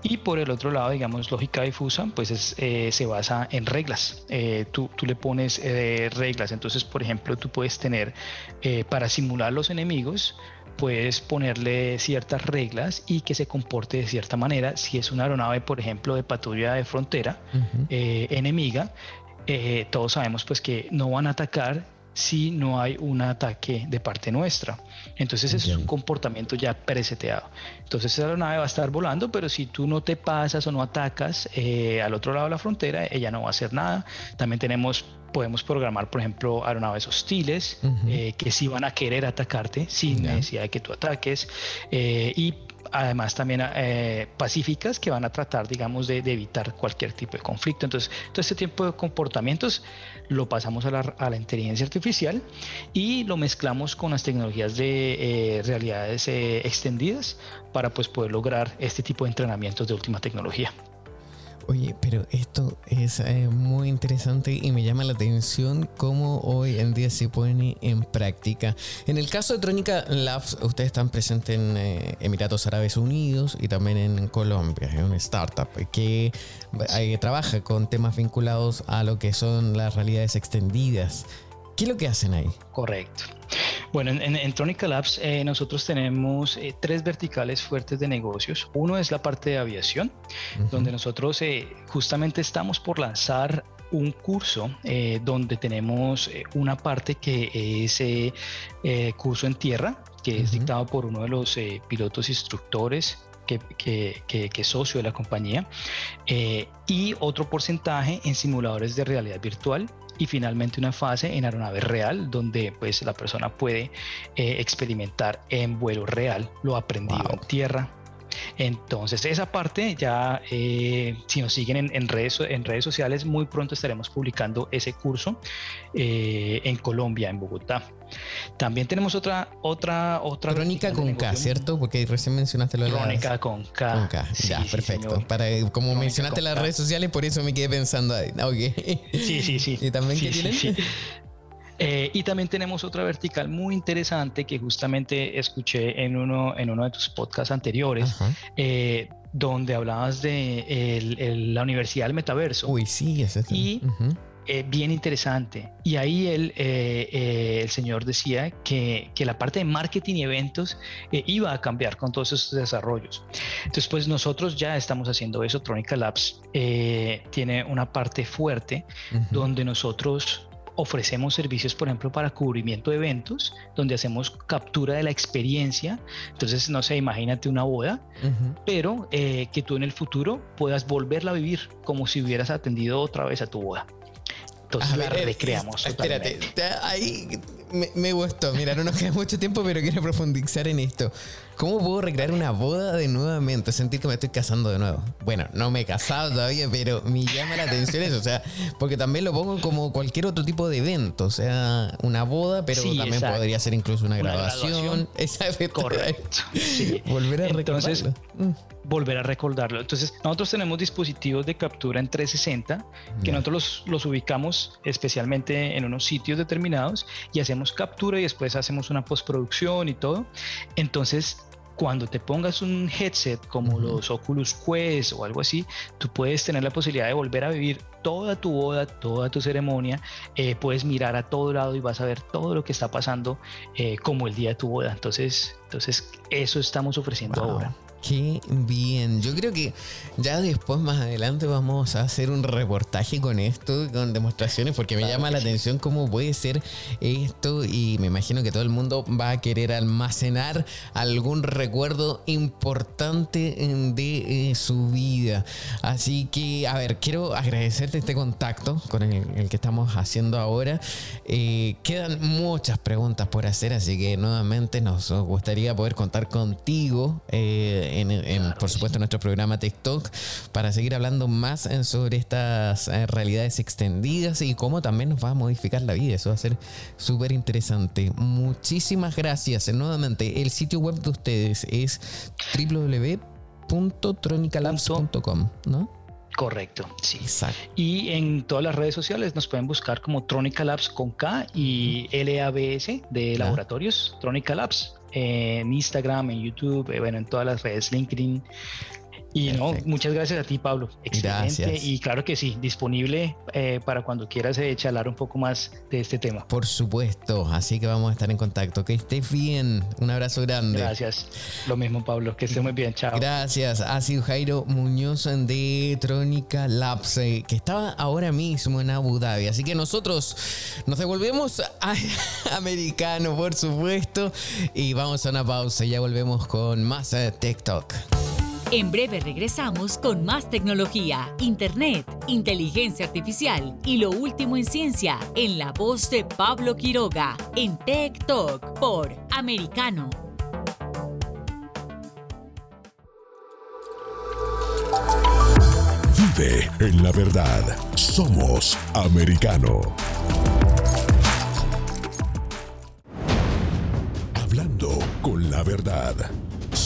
y por el otro lado, digamos, lógica difusa, pues eh, se basa en reglas. Eh, tú, tú, le pones eh, reglas. Entonces, por ejemplo, tú puedes tener, para simular los enemigos, puedes ponerle ciertas reglas y que se comporte de cierta manera. Si es una aeronave, por ejemplo, de patrulla de frontera enemiga, todos sabemos pues que no van a atacar si no hay un ataque de parte nuestra. Entonces es un comportamiento ya preseteado. Entonces esa aeronave va a estar volando, pero si tú no te pasas o no atacas eh, al otro lado de la frontera, ella no va a hacer nada. También tenemos podemos programar, por ejemplo, aeronaves hostiles eh, que sí van a querer atacarte sin necesidad de que tú ataques. Eh, y además también eh, pacíficas que van a tratar, digamos, de, evitar cualquier tipo de conflicto. Entonces, todo este tipo de comportamientos lo pasamos a la, inteligencia artificial y lo mezclamos con las tecnologías de eh, realidades eh, extendidas para pues, poder lograr este tipo de entrenamientos de última tecnología. Oye, pero esto es eh, muy interesante y me llama la atención cómo hoy en día se pone en práctica. En el caso de Trónica Labs, ustedes están presentes en eh, Emiratos Árabes Unidos y también en Colombia, es una startup que eh, trabaja con temas vinculados a lo que son las realidades extendidas. ¿Qué es lo que hacen ahí? Correcto. Bueno, en, en Tronica Labs eh, nosotros tenemos eh, tres verticales fuertes de negocios. Uno es la parte de aviación, donde nosotros eh, justamente estamos por lanzar un curso donde tenemos una parte que es curso en tierra, que es dictado por uno de los pilotos instructores que, que, es socio de la compañía, y otro porcentaje en simuladores de realidad virtual y finalmente una fase en aeronave real donde pues la persona puede eh, experimentar en vuelo real lo aprendido en tierra entonces, esa parte ya, eh, si nos siguen en, redes, en redes sociales, muy pronto estaremos publicando ese curso eh, en Colombia, en Bogotá. También tenemos otra, otra, otra. Crónica con K, ¿cierto? Porque recién mencionaste lo de Crónica con K. Con K. ya, perfecto. Para, como mencionaste las redes sociales, por eso me quedé pensando ahí. Sí, sí, sí. ¿Y también qué tienen? Eh, y también tenemos otra vertical muy interesante que justamente escuché en uno, en uno de tus podcasts anteriores, eh, donde hablabas de la Universidad del Metaverso. Uy, sí, es Y eh, bien interesante. Y ahí él, el señor decía que, que, la parte de marketing y eventos iba a cambiar con todos esos desarrollos. Entonces, pues nosotros ya estamos haciendo eso. Tronica Labs tiene una parte fuerte donde nosotros ofrecemos servicios, por ejemplo, para cubrimiento de eventos, donde hacemos captura de la experiencia. Entonces, no sé, imagínate una boda, pero eh, que tú en el futuro puedas volverla a vivir como si hubieras atendido otra vez a tu boda. Entonces la recreamos. espérate, ahí me, me, gustó. Mira, no nos queda mucho tiempo, pero quiero profundizar en esto. ¿Cómo puedo recrear una boda de nuevamente? Sentir que me estoy casando de nuevo. Bueno, no me he casado todavía, pero me llama la atención eso. O sea, porque también lo pongo como cualquier otro tipo de evento. O sea, una boda, pero también podría ser incluso una, grabación. Esa Correcto. Volver a Entonces, mm. Volver a recordarlo. Entonces, nosotros tenemos dispositivos de captura en 360 que nosotros los, los, ubicamos especialmente en unos sitios determinados y hacemos captura y después hacemos una postproducción y todo. Entonces, cuando te pongas un headset como los Oculus Quest o algo así, tú puedes tener la posibilidad de volver a vivir toda tu boda, toda tu ceremonia, eh, puedes mirar a todo lado y vas a ver todo lo que está pasando eh, como el día de tu boda. Entonces, entonces eso estamos ofreciendo ahora. Qué bien. Yo creo que ya después, más adelante, vamos a hacer un reportaje con esto, con demostraciones, porque me llama la atención cómo puede ser esto y me imagino que todo el mundo va a querer almacenar algún recuerdo importante de eh, su vida. Así que, a ver, quiero agradecerte este contacto con el, que estamos haciendo ahora. Eh, quedan muchas preguntas por hacer, así que nuevamente nos gustaría poder contar contigo. Eh, en, por supuesto, nuestro programa TikTok para seguir hablando más eh, sobre estas eh, realidades extendidas y cómo también nos va a modificar la vida. Eso va a ser súper interesante. Muchísimas gracias. Nuevamente, el sitio web de ustedes es www.tronicalabs.com, ¿no? Correcto, sí. Exacto. Y en todas las redes sociales nos pueden buscar como Tronica Labs con K y LABS de laboratorios, Tronica Labs en Instagram, en YouTube, eh, bueno, en todas las redes, LinkedIn, y no, muchas gracias a ti, Pablo. Excelente. Y claro que sí, disponible eh, para cuando quieras eh, charlar un poco más de este tema. Por supuesto, así que vamos a estar en contacto. Que estés bien. Un abrazo grande. Gracias. Lo mismo, Pablo. Que estés muy bien. Chao. Gracias. Ha sido Jairo Muñoz de Trónica Labs, eh, que estaba ahora mismo en Abu Dhabi. Así que nosotros nos devolvemos a americano, por supuesto. Y vamos a una pausa. Ya volvemos con más TikTok. En breve regresamos con más tecnología, Internet, inteligencia artificial y lo último en ciencia en la voz de Pablo Quiroga en Tech Talk por Americano. Vive en la verdad. Somos americano. Hablando con la verdad.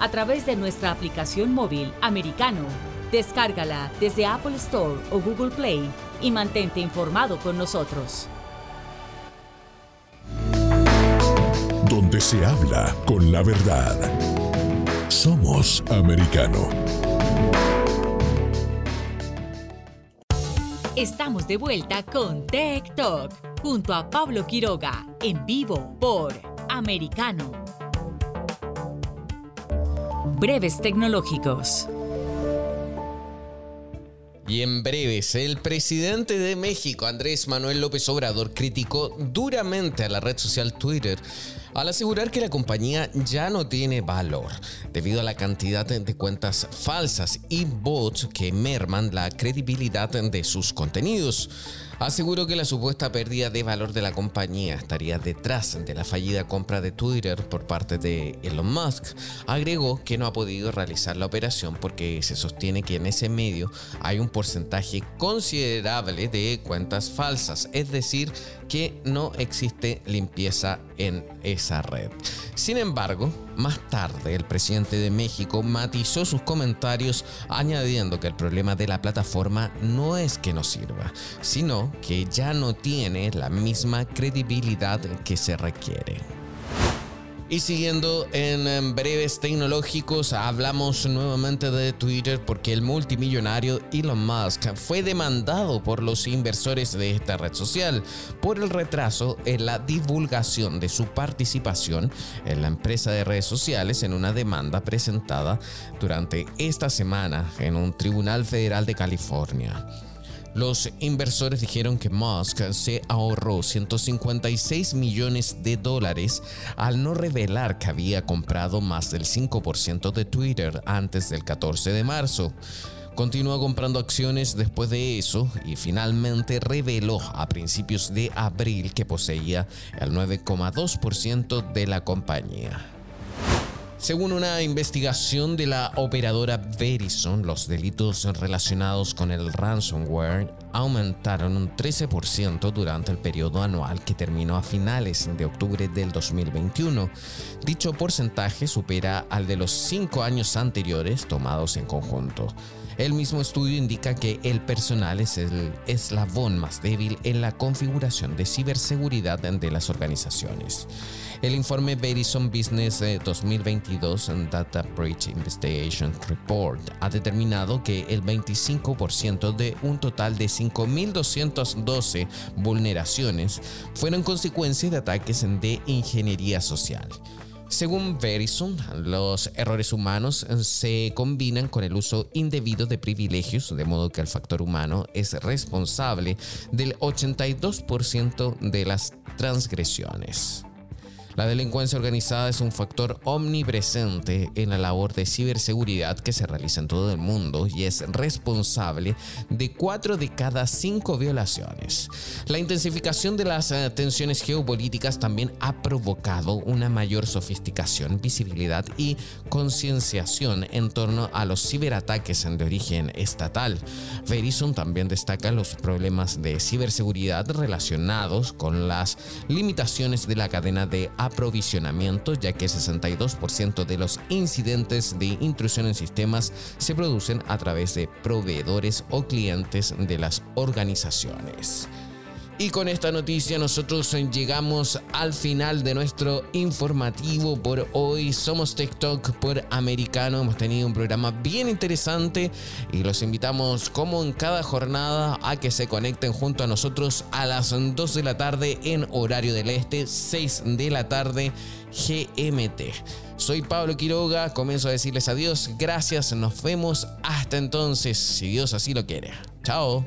a través de nuestra aplicación móvil Americano. Descárgala desde Apple Store o Google Play y mantente informado con nosotros. donde se habla con la verdad. Somos americano. Estamos de vuelta con Tech Talk junto a Pablo Quiroga en vivo por Americano. Breves tecnológicos. Y en breves, el presidente de México, Andrés Manuel López Obrador, criticó duramente a la red social Twitter al asegurar que la compañía ya no tiene valor debido a la cantidad de cuentas falsas y bots que merman la credibilidad de sus contenidos. Aseguró que la supuesta pérdida de valor de la compañía estaría detrás de la fallida compra de Twitter por parte de Elon Musk. Agregó que no ha podido realizar la operación porque se sostiene que en ese medio hay un porcentaje considerable de cuentas falsas, es decir, que no existe limpieza en esa red. Sin embargo, más tarde el presidente de México matizó sus comentarios añadiendo que el problema de la plataforma no es que no sirva, sino que ya no tiene la misma credibilidad que se requiere. Y siguiendo en breves tecnológicos, hablamos nuevamente de Twitter porque el multimillonario Elon Musk fue demandado por los inversores de esta red social por el retraso en la divulgación de su participación en la empresa de redes sociales en una demanda presentada durante esta semana en un tribunal federal de California. Los inversores dijeron que Musk se ahorró 156 millones de dólares al no revelar que había comprado más del 5% de Twitter antes del 14 de marzo. Continuó comprando acciones después de eso y finalmente reveló a principios de abril que poseía el 9,2% de la compañía. Según una investigación de la operadora Verizon, los delitos relacionados con el ransomware aumentaron un 13% durante el periodo anual que terminó a finales de octubre del 2021. Dicho porcentaje supera al de los cinco años anteriores tomados en conjunto. El mismo estudio indica que el personal es el eslabón más débil en la configuración de ciberseguridad de las organizaciones. El informe Verizon Business 2022 Data Breach Investigation Report ha determinado que el 25% de un total de 5.212 vulneraciones fueron consecuencia de ataques de ingeniería social. Según Verizon, los errores humanos se combinan con el uso indebido de privilegios, de modo que el factor humano es responsable del 82% de las transgresiones. La delincuencia organizada es un factor omnipresente en la labor de ciberseguridad que se realiza en todo el mundo y es responsable de 4 de cada 5 violaciones. La intensificación de las eh, tensiones geopolíticas también ha provocado una mayor sofisticación, visibilidad y concienciación en torno a los ciberataques de origen estatal. Verizon también destaca los problemas de ciberseguridad relacionados con las limitaciones de la cadena de aprovisionamiento, ya que 62% de los incidentes de intrusión en sistemas se producen a través de proveedores o clientes de las organizaciones. Y con esta noticia nosotros llegamos al final de nuestro informativo por hoy. Somos TikTok por Americano. Hemos tenido un programa bien interesante y los invitamos como en cada jornada a que se conecten junto a nosotros a las 2 de la tarde en horario del este, 6 de la tarde GMT. Soy Pablo Quiroga, comienzo a decirles adiós, gracias, nos vemos hasta entonces, si Dios así lo quiere. Chao.